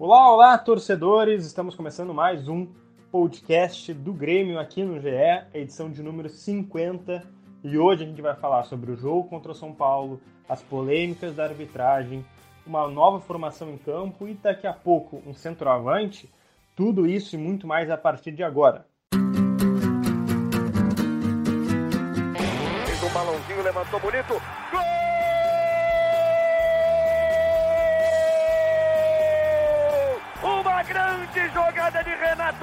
Olá, olá, torcedores! Estamos começando mais um podcast do Grêmio aqui no GE, edição de número 50. E hoje a gente vai falar sobre o jogo contra o São Paulo, as polêmicas da arbitragem, uma nova formação em campo e daqui a pouco um centroavante. Tudo isso e muito mais a partir de agora. Fez um balãozinho, levantou bonito.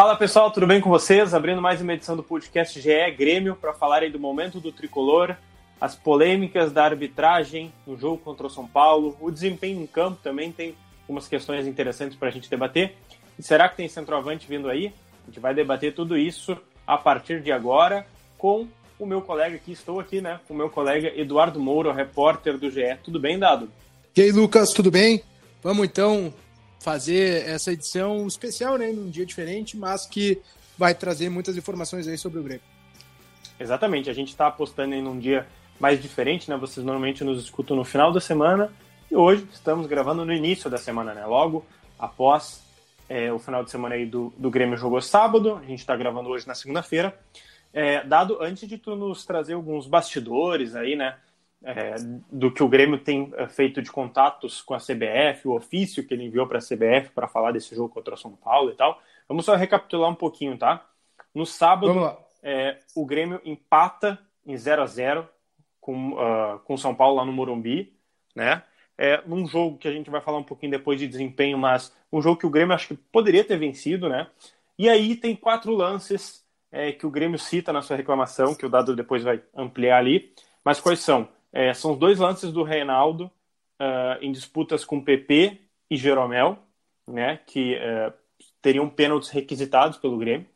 Fala pessoal, tudo bem com vocês? Abrindo mais uma edição do podcast GE Grêmio para falar aí do momento do tricolor, as polêmicas da arbitragem no jogo contra o São Paulo, o desempenho em campo também tem algumas questões interessantes para a gente debater. E será que tem centroavante vindo aí? A gente vai debater tudo isso a partir de agora com o meu colega aqui, estou aqui, né? O meu colega Eduardo Moura, repórter do GE. Tudo bem, Dado? E aí, Lucas, tudo bem? Vamos então fazer essa edição especial, né, num dia diferente, mas que vai trazer muitas informações aí sobre o Grêmio. Exatamente, a gente está apostando em um dia mais diferente, né? Vocês normalmente nos escutam no final da semana e hoje estamos gravando no início da semana, né? Logo após é, o final de semana aí do, do Grêmio jogou sábado, a gente está gravando hoje na segunda-feira. É, dado antes de tu nos trazer alguns bastidores aí, né? É, do que o Grêmio tem é, feito de contatos com a CBF, o ofício que ele enviou para a CBF para falar desse jogo contra o São Paulo e tal. Vamos só recapitular um pouquinho, tá? No sábado, é, o Grêmio empata em 0 a 0 com uh, com São Paulo lá no Morumbi, né? É um jogo que a gente vai falar um pouquinho depois de desempenho, mas um jogo que o Grêmio acho que poderia ter vencido, né? E aí tem quatro lances é, que o Grêmio cita na sua reclamação, que o Dado depois vai ampliar ali. Mas quais são? É, são os dois lances do Reinaldo uh, em disputas com PP e Jeromel, né, que uh, teriam pênaltis requisitados pelo Grêmio,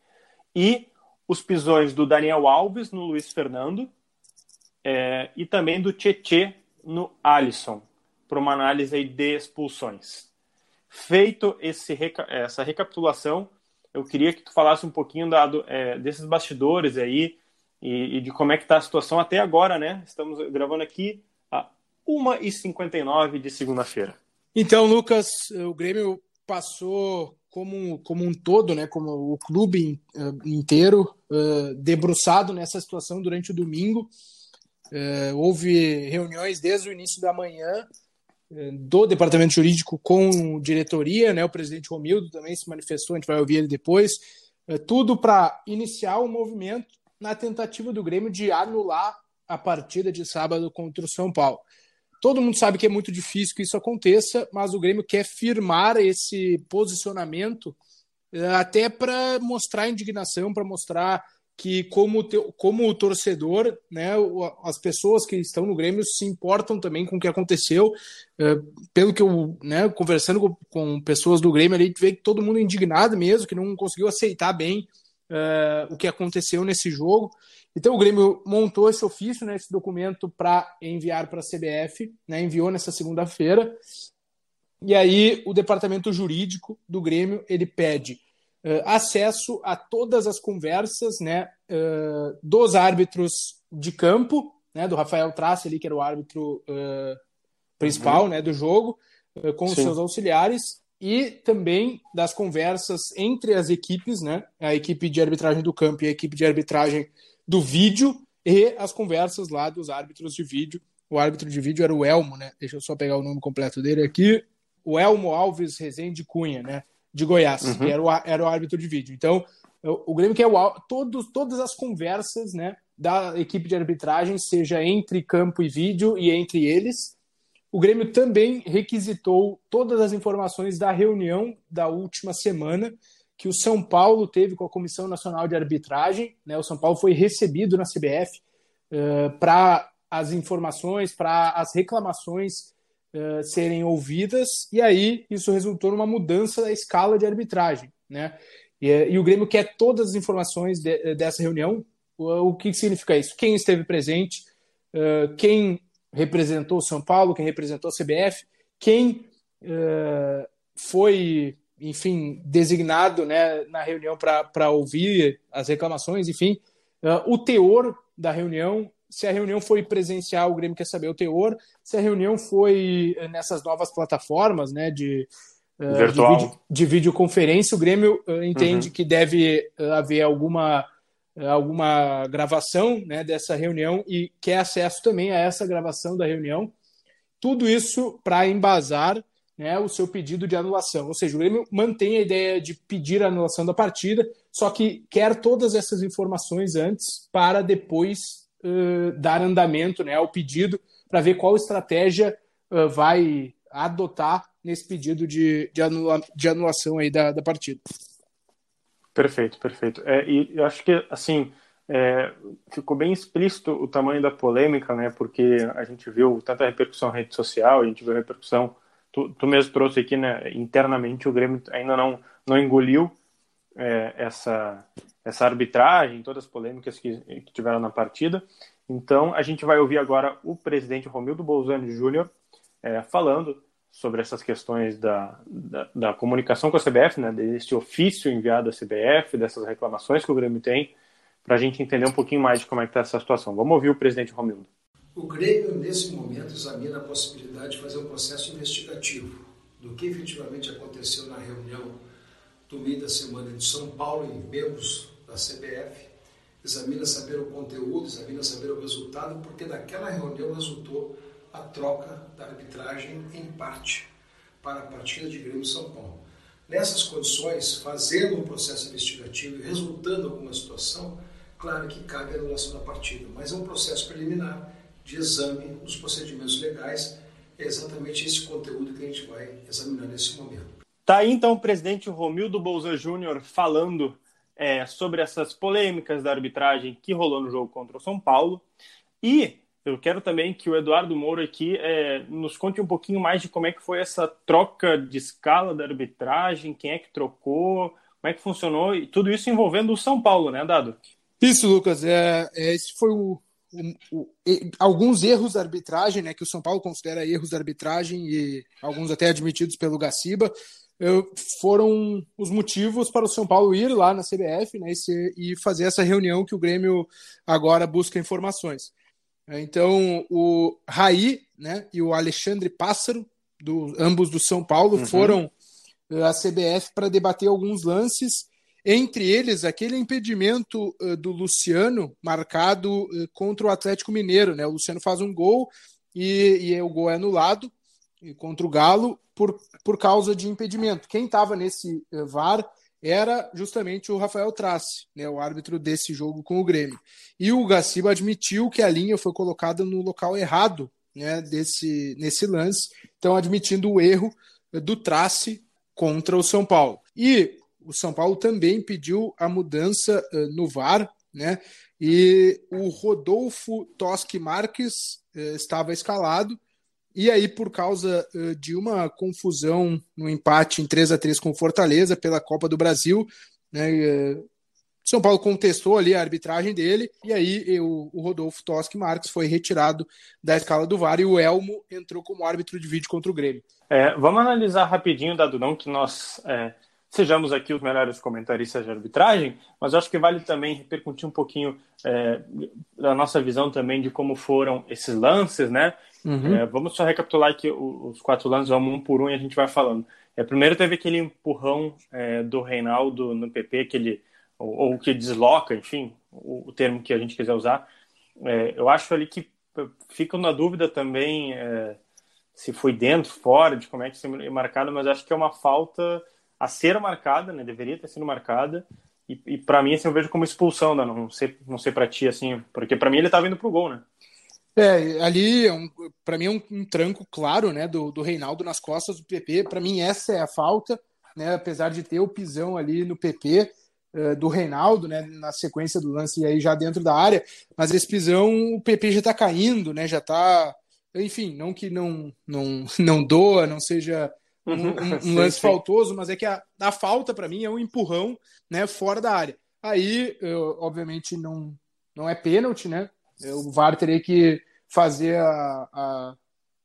e os pisões do Daniel Alves no Luiz Fernando é, e também do Tietê no Alisson, para uma análise de expulsões. Feito esse, essa recapitulação, eu queria que tu falasse um pouquinho dado, é, desses bastidores aí, e, e de como é que está a situação até agora, né? Estamos gravando aqui a 1h59 de segunda-feira. Então, Lucas, o Grêmio passou como, como um todo, né, como o clube uh, inteiro, uh, debruçado nessa situação durante o domingo. Uh, houve reuniões desde o início da manhã do departamento jurídico com diretoria, né, o presidente Romildo também se manifestou, a gente vai ouvir ele depois, tudo para iniciar o movimento na tentativa do Grêmio de anular a partida de sábado contra o São Paulo. Todo mundo sabe que é muito difícil que isso aconteça, mas o Grêmio quer firmar esse posicionamento eh, até para mostrar indignação, para mostrar que como, como o torcedor, né, as pessoas que estão no Grêmio se importam também com o que aconteceu. Eh, pelo que eu, né, conversando com, com pessoas do Grêmio ali, vê que todo mundo é indignado mesmo, que não conseguiu aceitar bem uh, o que aconteceu nesse jogo. Então o Grêmio montou esse ofício, né, esse documento para enviar para a CBF, né, enviou nessa segunda-feira. E aí o departamento jurídico do Grêmio ele pede uh, acesso a todas as conversas, né, uh, dos árbitros de campo, né, do Rafael Trace ali que era o árbitro principal, uhum. né, do jogo, com os seus auxiliares e também das conversas entre as equipes, né? A equipe de arbitragem do campo e a equipe de arbitragem do vídeo e as conversas lá dos árbitros de vídeo. O árbitro de vídeo era o Elmo, né? Deixa eu só pegar o nome completo dele aqui. O Elmo Alves Rezende Cunha, né? De Goiás, uhum. que era o, era o árbitro de vídeo. Então, o, o Grêmio quer o, todos, todas as conversas, né? Da equipe de arbitragem, seja entre campo e vídeo e entre eles, o Grêmio também requisitou todas as informações da reunião da última semana que o São Paulo teve com a Comissão Nacional de Arbitragem. Né? O São Paulo foi recebido na CBF uh, para as informações, para as reclamações uh, serem ouvidas, e aí isso resultou numa mudança da escala de arbitragem. Né? E, e, o Grêmio quer todas as informações de, dessa reunião. O, o, que significa isso? Quem esteve presente, uh, quem representou São Paulo, quem representou a CBF, quem uh, foi, enfim, designado né, na reunião para ouvir as reclamações, enfim, uh, o teor da reunião. Se a reunião foi presencial, o Grêmio quer saber o teor. Se a reunião foi nessas novas plataformas né, de, uh, de, vídeo, de, videoconferência, o Grêmio entende uhum. que deve haver alguma alguma gravação né, dessa reunião e quer acesso também a essa gravação da reunião. Tudo isso para embasar né, o seu pedido de anulação. Ou seja, o Grêmio mantém a ideia de pedir a anulação da partida, só que quer todas essas informações antes para depois uh, dar andamento né, ao pedido para ver qual estratégia uh, vai adotar nesse pedido de, de, anula, de anulação aí da, da partida. Perfeito, perfeito. É, e eu acho que, assim, é, ficou bem explícito o tamanho da polêmica, né? Porque a gente viu tanta repercussão na rede social, a gente viu a repercussão, tu, tu mesmo trouxe aqui, né? Internamente o Grêmio ainda não, não engoliu é, essa, essa arbitragem, todas as polêmicas que, que, tiveram na partida. Então, a gente vai ouvir agora o presidente Romildo Bolzani Júnior é, falando sobre essas questões da, da, da, comunicação com a CBF, né, desse ofício enviado à CBF, dessas reclamações que o Grêmio tem, para a gente entender um pouquinho mais de como é que está essa situação. Vamos ouvir o presidente Romildo. O Grêmio, nesse momento, examina a possibilidade de fazer um processo investigativo do que efetivamente aconteceu na reunião do meio da semana de São Paulo e membros da CBF, examina saber o conteúdo, examina saber o resultado, porque daquela reunião resultou a troca da arbitragem em parte para a partida de Grêmio São Paulo. Nessas condições, fazendo um processo investigativo e resultando alguma situação, claro que cabe a anulação da partida, mas é um processo preliminar de exame dos procedimentos legais. É exatamente esse conteúdo que a gente vai examinar nesse momento. Tá aí então o presidente Romildo Bolsa Júnior falando é, sobre essas polêmicas da arbitragem que rolou no jogo contra o São Paulo. E eu quero também que o Eduardo Moura aqui é, nos conte um pouquinho mais de como é que foi essa troca de escala da arbitragem, quem é que trocou, como é que funcionou, e tudo isso envolvendo o São Paulo, né, Dado? Isso, Lucas. É, é esse foi o, o, o, alguns erros da arbitragem, né, que o São Paulo considera erros da arbitragem e alguns até admitidos pelo Gaciba, foram os motivos para o São Paulo ir lá na CBF né, e, e fazer essa reunião que o Grêmio agora busca informações. Então, o Raí né, e o Alexandre Pássaro, do, ambos do São Paulo, uhum. foram eh, à CBF para debater alguns lances, entre eles aquele impedimento uh, do Luciano marcado uh, contra o Atlético Mineiro. Né? O Luciano faz um gol e, e o gol é anulado contra o Galo por, por causa de impedimento. Quem estava nesse VAR era justamente o Rafael Trace, né, o árbitro desse jogo com o Grêmio. E o Gaciba admitiu que a linha foi colocada no local errado né, desse, nesse lance, então admitindo o erro do Trace contra o São Paulo. E o São Paulo também pediu a mudança uh, no VAR, né? E o Rodolfo Toschi Marques uh, estava escalado e aí, por causa uh, de uma confusão no empate em 3 a 3 com Fortaleza pela Copa do Brasil, né, uh, São Paulo contestou ali a arbitragem dele, e aí eu, o Rodolfo Toschi Marques foi retirado da escala do VAR e o Elmo entrou como árbitro de vídeo contra o Grêmio. É, vamos analisar rapidinho, Dado, não que nós é, sejamos aqui os melhores comentaristas de arbitragem, mas acho que vale também repercutir um pouquinho é, da nossa visão também de como foram esses lances, né? Uhum. É, vamos só recapitular aqui os quatro lances, vamos um por um e a gente vai falando. É, primeiro teve aquele empurrão é, do Reinaldo no PP, aquele, ou, ou que desloca, enfim, o, o, termo que a gente quiser usar. É, eu acho ali que fica na dúvida também é, se foi dentro, fora, de como é que foi marcado, mas acho que é uma falta a ser marcada, né? Deveria ter sido marcada. E, e para mim, assim, eu vejo como expulsão, né? Não sei, não sei para ti, assim, porque para mim ele estava indo pro gol, né? É, ali, é um, para mim, é um, um, tranco claro né, do, do Reinaldo nas costas do PP. Para mim, essa é a falta, né, apesar de ter o pisão ali no PP uh, eh, do Reinaldo, né, na sequência do lance e aí já dentro da área. Mas esse pisão, o PP já está caindo, né, já está. Enfim, não que não, não, não doa, não seja um, um, um lance faltoso, mas é que a, a falta para mim é um empurrão, né, fora da área. Aí, eu, obviamente, não, não é pênalti, né? O VAR teria que fazer a, a,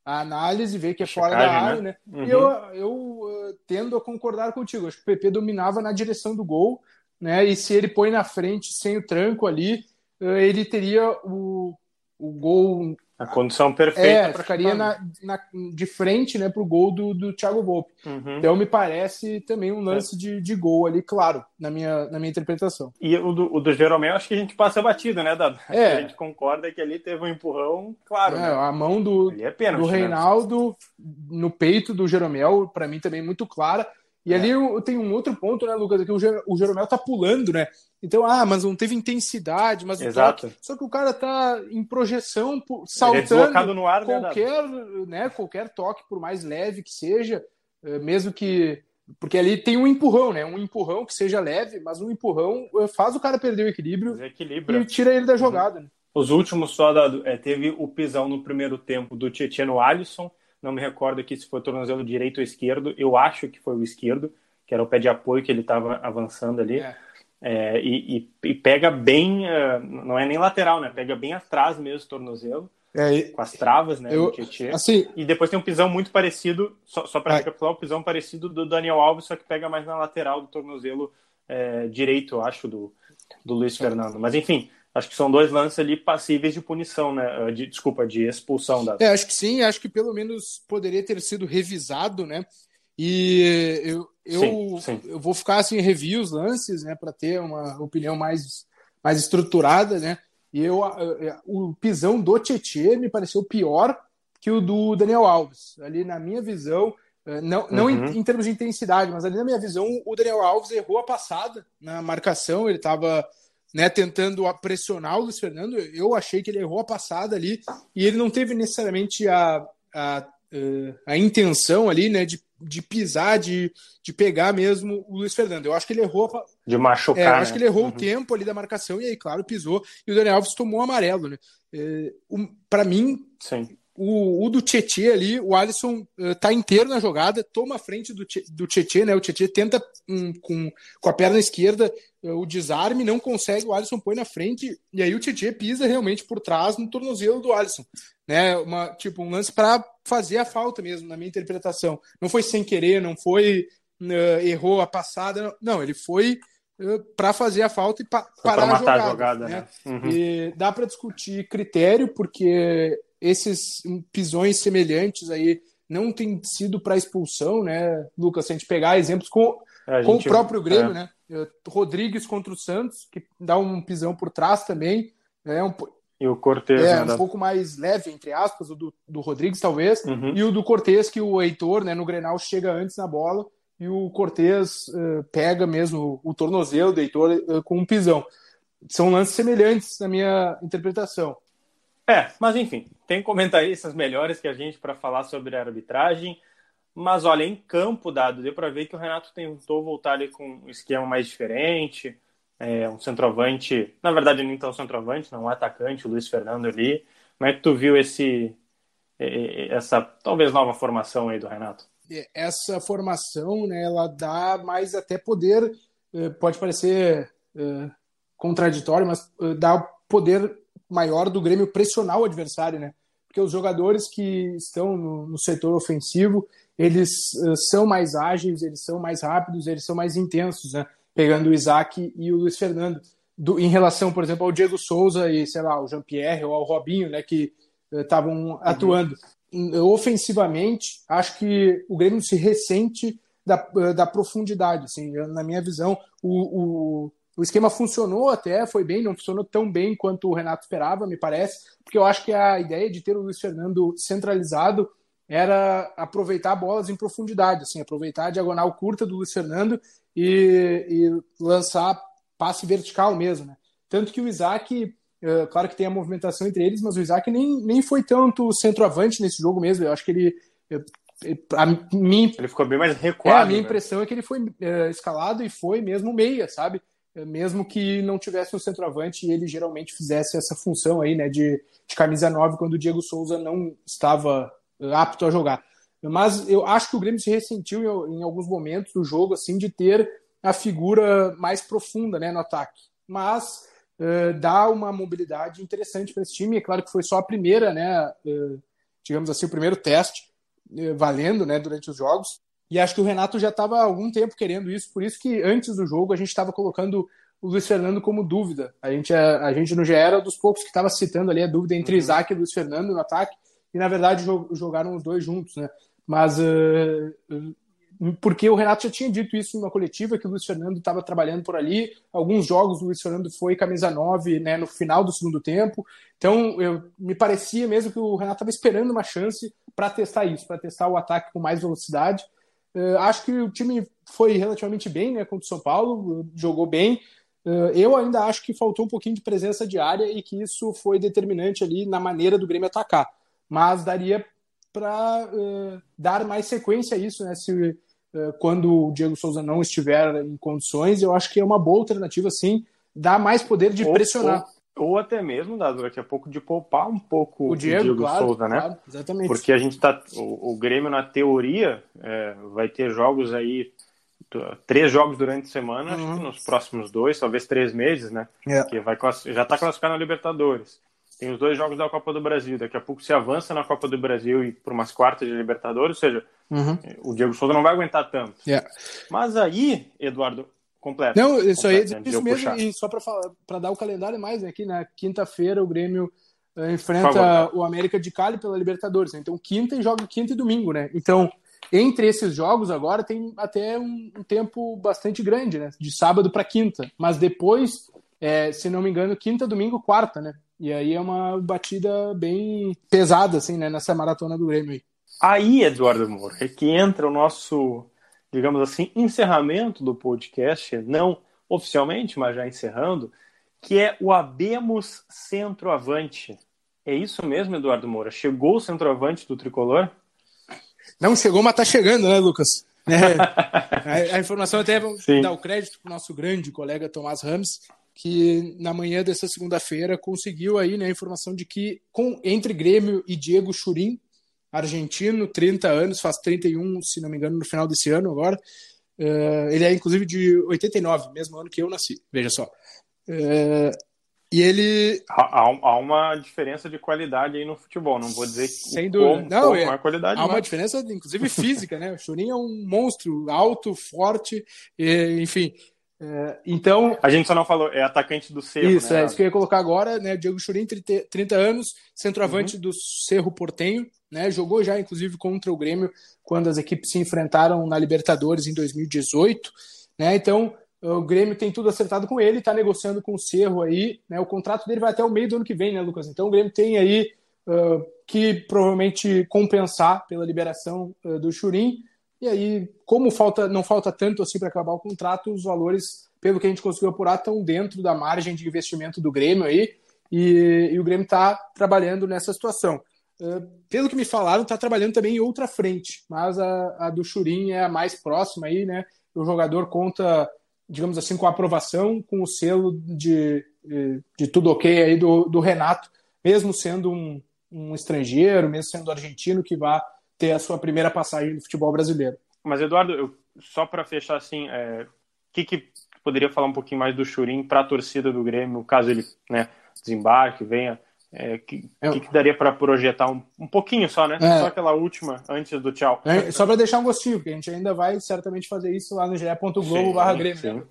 a análise, ver que é fora da área, né? né? Uhum. E eu, eu uh, tendo a concordar contigo. Acho que o PP dominava na direção do gol, né? E se ele põe na frente sem o tranco ali, uh, ele teria o, o gol a condição perfeita. É, ficaria na, na, de frente né, para o gol do, do Thiago Volpe. Uhum. Então me parece também um lance é. de, de gol ali, claro, na minha, na minha interpretação. E o do, o do Jeromel, acho que a gente passa batido, né, Dado? É. A gente concorda que ali teve um empurrão, claro. É, né? A mão do, é pênalti, do né? Reinaldo né? no peito do Jeromel, para mim também muito clara. E é. ali tem um outro ponto, né, Lucas, é que o Jeromel tá pulando, né? Então, ah, mas não teve intensidade, mas Exato. Toque, só que o cara tá em projeção, saltando é no ar, né, qualquer, né, né, qualquer toque, por mais leve que seja, eh, mesmo que porque ali tem um empurrão, né? Um empurrão que seja leve, mas um empurrão eh, faz o cara perder o equilíbrio e tira ele da uhum. jogada. Né? Os últimos só da, é, teve o pisão no primeiro tempo do Tietchan no Alisson. Não me recordo aqui se foi tornozelo direito ou esquerdo. Eu acho que foi o esquerdo, que era o pé de apoio que ele estava avançando ali. É. É, e, e, pega bem, uh, não é nem lateral, né? Pega bem atrás mesmo o tornozelo, é, com as travas, né? Eu, assim, e depois tem um pisão muito parecido, só, só para recapitular, o um pisão parecido do Daniel Alves, só que pega mais na lateral do tornozelo é, direito, eu acho, do, do Luiz Fernando. Mas enfim, acho que são dois lances ali passíveis de punição, né? De, desculpa, de expulsão da. É, acho que sim, acho que pelo menos poderia ter sido revisado, né? E eu, eu, sim, sim. eu vou ficar assim, review os lances, né, para ter uma opinião mais, mais estruturada, né? E eu, o pisão do Tietchan me pareceu pior que o do Daniel Alves. Ali, na minha visão, eh, não, não uhum. em, em, termos de intensidade, mas ali na minha visão, o Daniel Alves errou a passada na marcação, ele estava né, tentando pressionar o Luiz Fernando. Eu achei que ele errou a passada ali e ele não teve necessariamente a, a, eh, a intenção ali, né, de de pisar, de, de pegar mesmo o Luiz Fernando. Eu acho que ele errou. De machucar. É, eu né? acho que ele errou uhum. o tempo ali da marcação e aí, claro, pisou. E o Daniel Alves tomou amarelo, né? É, um, para mim, Sim. O, o do Tietê ali, o Alisson uh, tá inteiro na jogada, toma a frente do, do Tietê, né? O Tietê tenta um, com, com a perna esquerda uh, o desarme, não consegue, o Alisson põe na frente, e aí o Tietê pisa realmente por trás no tornozelo do Alisson. Né? Uma, tipo, um lance para fazer a falta mesmo, na minha interpretação. Não foi sem querer, não foi uh, errou a passada, não, ele foi para fazer a falta e pa parar a jogada. A jogada né? Né? Uhum. E dá para discutir critério, porque esses pisões semelhantes aí não tem sido para expulsão, né, Lucas? Se a gente pegar exemplos com, é, com gente, o próprio Grêmio, é. né? Rodrigues contra o Santos, que dá um pisão por trás também. É um, e o Cortez, é, né, um pouco mais leve, entre aspas, o do, do Rodrigues, talvez. Uhum. E o do Cortez, que o Heitor, né, no Grenal, chega antes na bola e o Cortez uh, pega mesmo o tornozelo do Heitor uh, com um pisão. São lances semelhantes na minha interpretação. É, mas enfim, tem comentaristas melhores que a gente para falar sobre a arbitragem. Mas olha, em campo, dado, deu para ver que o Renato tentou voltar ali com um esquema mais diferente. É, um centroavante, na verdade, nem tão centroavante, não um atacante, o Luiz Fernando ali. Como é que tu viu esse, essa talvez nova formação aí do Renato? Essa formação, né, ela dá mais até poder, eh, pode parecer é, contraditório, mas eh, dá poder maior do Grêmio pressionar o adversário, né? Porque os jogadores que estão no, no setor ofensivo, eles uh, são mais ágeis, eles são mais rápidos, eles são mais intensos, né? Pegando o Isaac e o Luiz Fernando. Do, em relação, por exemplo, ao Diego Souza e, sei lá, o Jean-Pierre ou ao Robinho, né? Que estavam uh, uhum. atuando. Ofensivamente, acho que o Grêmio se ressente da, da profundidade. Assim, na minha visão, o, o o esquema funcionou até, foi bem, não funcionou tão bem quanto o Renato esperava, me parece, porque eu acho que a ideia de ter o Luiz Fernando centralizado era aproveitar bolas em profundidade, assim, aproveitar a diagonal curta do Luiz Fernando e, e lançar passe vertical mesmo, né? Tanto que o Isaac, é, claro que tem a movimentação entre eles, mas o Isaac nem, nem foi tanto centroavante nesse jogo mesmo. Eu acho que ele. A mim, ele ficou bem mais recuado. É, a minha né? impressão é que ele foi escalado e foi mesmo meia, sabe? Mesmo que não tivesse um centroavante e ele geralmente fizesse essa função aí, né, de, de camisa 9 quando o Diego Souza não estava apto a jogar. Mas eu acho que o Grêmio se ressentiu em, em alguns momentos do jogo, assim, de ter a figura mais profunda né, no ataque. Mas uh, dá uma mobilidade interessante para esse time. É claro que foi só a primeira, né, uh, digamos assim, o primeiro teste uh, valendo né, durante os jogos. E acho que o Renato já estava há algum tempo querendo isso, por isso que antes do jogo a gente estava colocando o Luiz Fernando como dúvida. A gente, a, a gente não já era dos poucos que estava citando ali a dúvida entre uhum. Isaac e Luiz Fernando no ataque, e na verdade jogaram os dois juntos, né? Mas uh, porque o Renato já tinha dito isso numa coletiva, que o Luiz Fernando estava trabalhando por ali. Alguns jogos o Luiz Fernando foi camisa 9 né, no final do segundo tempo. Então, eu, me parecia mesmo que o Renato estava esperando uma chance para testar isso, para testar o ataque com mais velocidade. Uh, acho que o time foi relativamente bem né, contra o São Paulo, jogou bem. Uh, eu ainda acho que faltou um pouquinho de presença de área e que isso foi determinante ali na maneira do Grêmio atacar. Mas daria para uh, dar mais sequência a isso, né? Se eh, quando o Diego Souza não estiver em condições, eu acho que é uma boa alternativa, sim, dá mais poder de ou, pressionar. Ou, ou, até mesmo, Dado, daqui a pouco, de poupar um pouco o Diego, o Diego claro, Souza, né? Claro, exatamente. Porque a gente tá. O, o Grêmio, na teoria, é, vai ter jogos aí. Três jogos durante a semana, uhum. acho que nos próximos dois, talvez três meses, né? É. Que vai, já está classificado na Libertadores. Tem os dois jogos da Copa do Brasil. Daqui a pouco se avança na Copa do Brasil e por umas quartas de Libertadores, ou seja, Uhum. O Diego Souza não vai aguentar tanto. Yeah. Mas aí, Eduardo, completo. Não, isso aí, né, isso mesmo, e só para dar o calendário mais, né, aqui na quinta-feira o Grêmio uh, enfrenta o América de Cali pela Libertadores. Né? Então, quinta e joga quinta e domingo, né? Então, entre esses jogos agora tem até um, um tempo bastante grande, né? De sábado para quinta. Mas depois, é, se não me engano, quinta, domingo, quarta, né? E aí é uma batida bem pesada, assim, né? Nessa maratona do Grêmio aí. Aí, Eduardo Moura, é que entra o nosso, digamos assim, encerramento do podcast, não oficialmente, mas já encerrando, que é o Abemos Centroavante. É isso mesmo, Eduardo Moura? Chegou o centroavante do tricolor? Não chegou, mas tá chegando, né, Lucas? É, a, a, informação até vamos Sim. dar o crédito para o nosso grande colega Tomás Ramos, que na manhã dessa segunda-feira conseguiu aí né, a informação de que com, entre Grêmio e Diego Churim, argentino, 30 anos, faz 31, se não me engano, no final desse ano agora. Uh, ele é inclusive de 89, mesmo ano que eu nasci, veja só. Uh, e ele. Há, há, uma diferença de qualidade aí no futebol, não vou dizer Sem dúvida. Como, não, como é, qualidade. Há uma diferença, inclusive física, né? O Churinho é um monstro, alto, forte, e, enfim. É, então. A gente só não falou, é atacante do Cerro. Isso, né? é isso que eu ia colocar agora, né? Diego Churin, 30, 30 anos, centroavante uhum. do Cerro Portenho, né? Jogou já, inclusive, contra o Grêmio quando as equipes se enfrentaram na Libertadores em 2018, né? Então, o Grêmio tem tudo acertado com ele, está negociando com o Cerro aí, né? O contrato dele vai até o meio do ano que vem, né, Lucas? Então, o Grêmio tem aí uh, que provavelmente compensar pela liberação uh, do Churin e aí, como falta, não falta tanto assim para acabar o contrato, os valores, pelo que a gente conseguiu apurar, estão dentro da margem de investimento do Grêmio aí, e, e o Grêmio está trabalhando nessa situação. Uh, pelo que me falaram, está trabalhando também em outra frente, mas a, a do Churin é a mais próxima aí, né? O jogador conta, digamos assim, com a aprovação, com o selo de, de, tudo ok aí do, do Renato, mesmo sendo um, um estrangeiro, mesmo sendo argentino que vá ter a sua primeira passagem no futebol brasileiro. Mas, Eduardo, eu, só para fechar assim, o é, que, que poderia falar um pouquinho mais do Churim para a torcida do Grêmio, caso ele né, desembarque, venha? É, que, é. que, que, daria para projetar um, um pouquinho só, né? É. Só aquela última antes do tchau. É, só para deixar um gostinho, porque a gente ainda vai certamente fazer isso lá no ge.globo barra Grêmio. Né,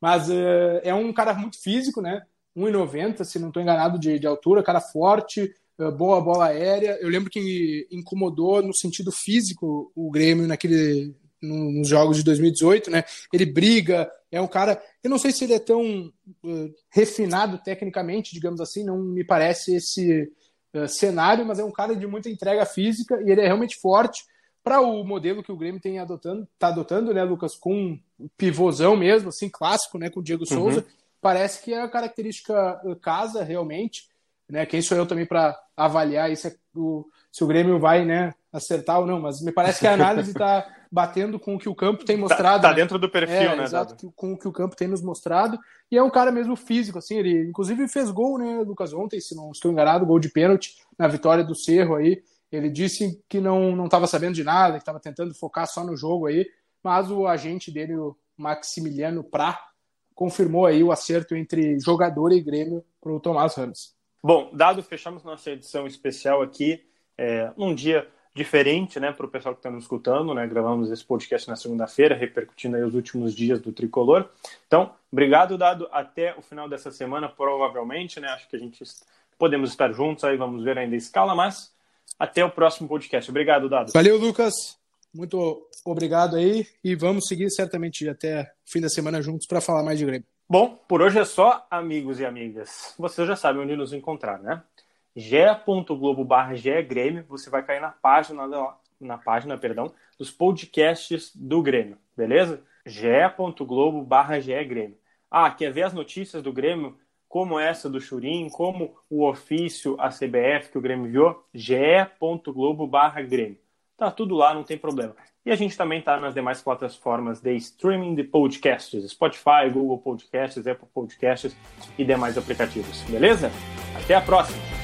Mas uh, é um cara muito físico, né? 1,90, se não estou enganado, de, de altura, cara forte, boa bola aérea. Eu lembro que incomodou no sentido físico o Grêmio naquele nos jogos de 2018, né? Ele briga, é um cara. Eu não sei se ele é tão uh, refinado tecnicamente, digamos assim, não me parece esse uh, cenário, mas é um cara de muita entrega física e ele é realmente forte para o modelo que o Grêmio tem adotando, tá adotando, né, Lucas, com um pivôzão mesmo, assim, clássico, né, com o Diego Souza. Uhum. Parece que é a característica casa realmente né? Quem sou eu também para avaliar isso é o, se o Grêmio vai, né, acertar ou não? Mas me parece que a análise está batendo com o que o campo tem tá, mostrado. Tá, tá né? dentro do perfil, é, né? Exato, Dado? com o que o campo tem nos mostrado. E é um cara mesmo físico, assim. Ele, inclusive, fez gol, né, Lucas, ontem, se não estou enganado, gol de pênalti na vitória do Cerro aí. Ele disse que não estava sabendo de nada, que estava tentando focar só no jogo aí, mas o agente dele, o Maximiliano Prá, confirmou aí o acerto entre jogador e Grêmio para o Tomás Ramos. Bom, dado, fechamos nossa edição especial aqui, é, num dia diferente, né, para o pessoal que está nos escutando, né, gravamos esse podcast na segunda-feira, repercutindo aí os últimos dias do Tricolor. Então, obrigado, Dado, até o final dessa semana, provavelmente, né, acho que a gente podemos estar juntos aí, vamos ver ainda a escala, mas até o próximo podcast. Obrigado, Dado. Valeu, Lucas. Muito obrigado aí e vamos seguir certamente até o fim da semana juntos para falar mais de Grêmio. Bom, por hoje é só, amigos e amigas. Vocês já sabem onde nos encontrar, né? ge.globo barra Grêmio, você vai cair na página, na página perdão, dos podcasts do Grêmio, beleza? ge.globo barra Grêmio. Ah, quer ver as notícias do Grêmio, como essa do Churim, como o ofício, a CBF que o Grêmio viu? ge.globo barra Grêmio. Tá tudo lá, não tem problema. E a gente também está nas demais plataformas de streaming de podcasts, Spotify, Google Podcasts, Apple Podcasts e demais aplicativos, beleza? Até a próxima!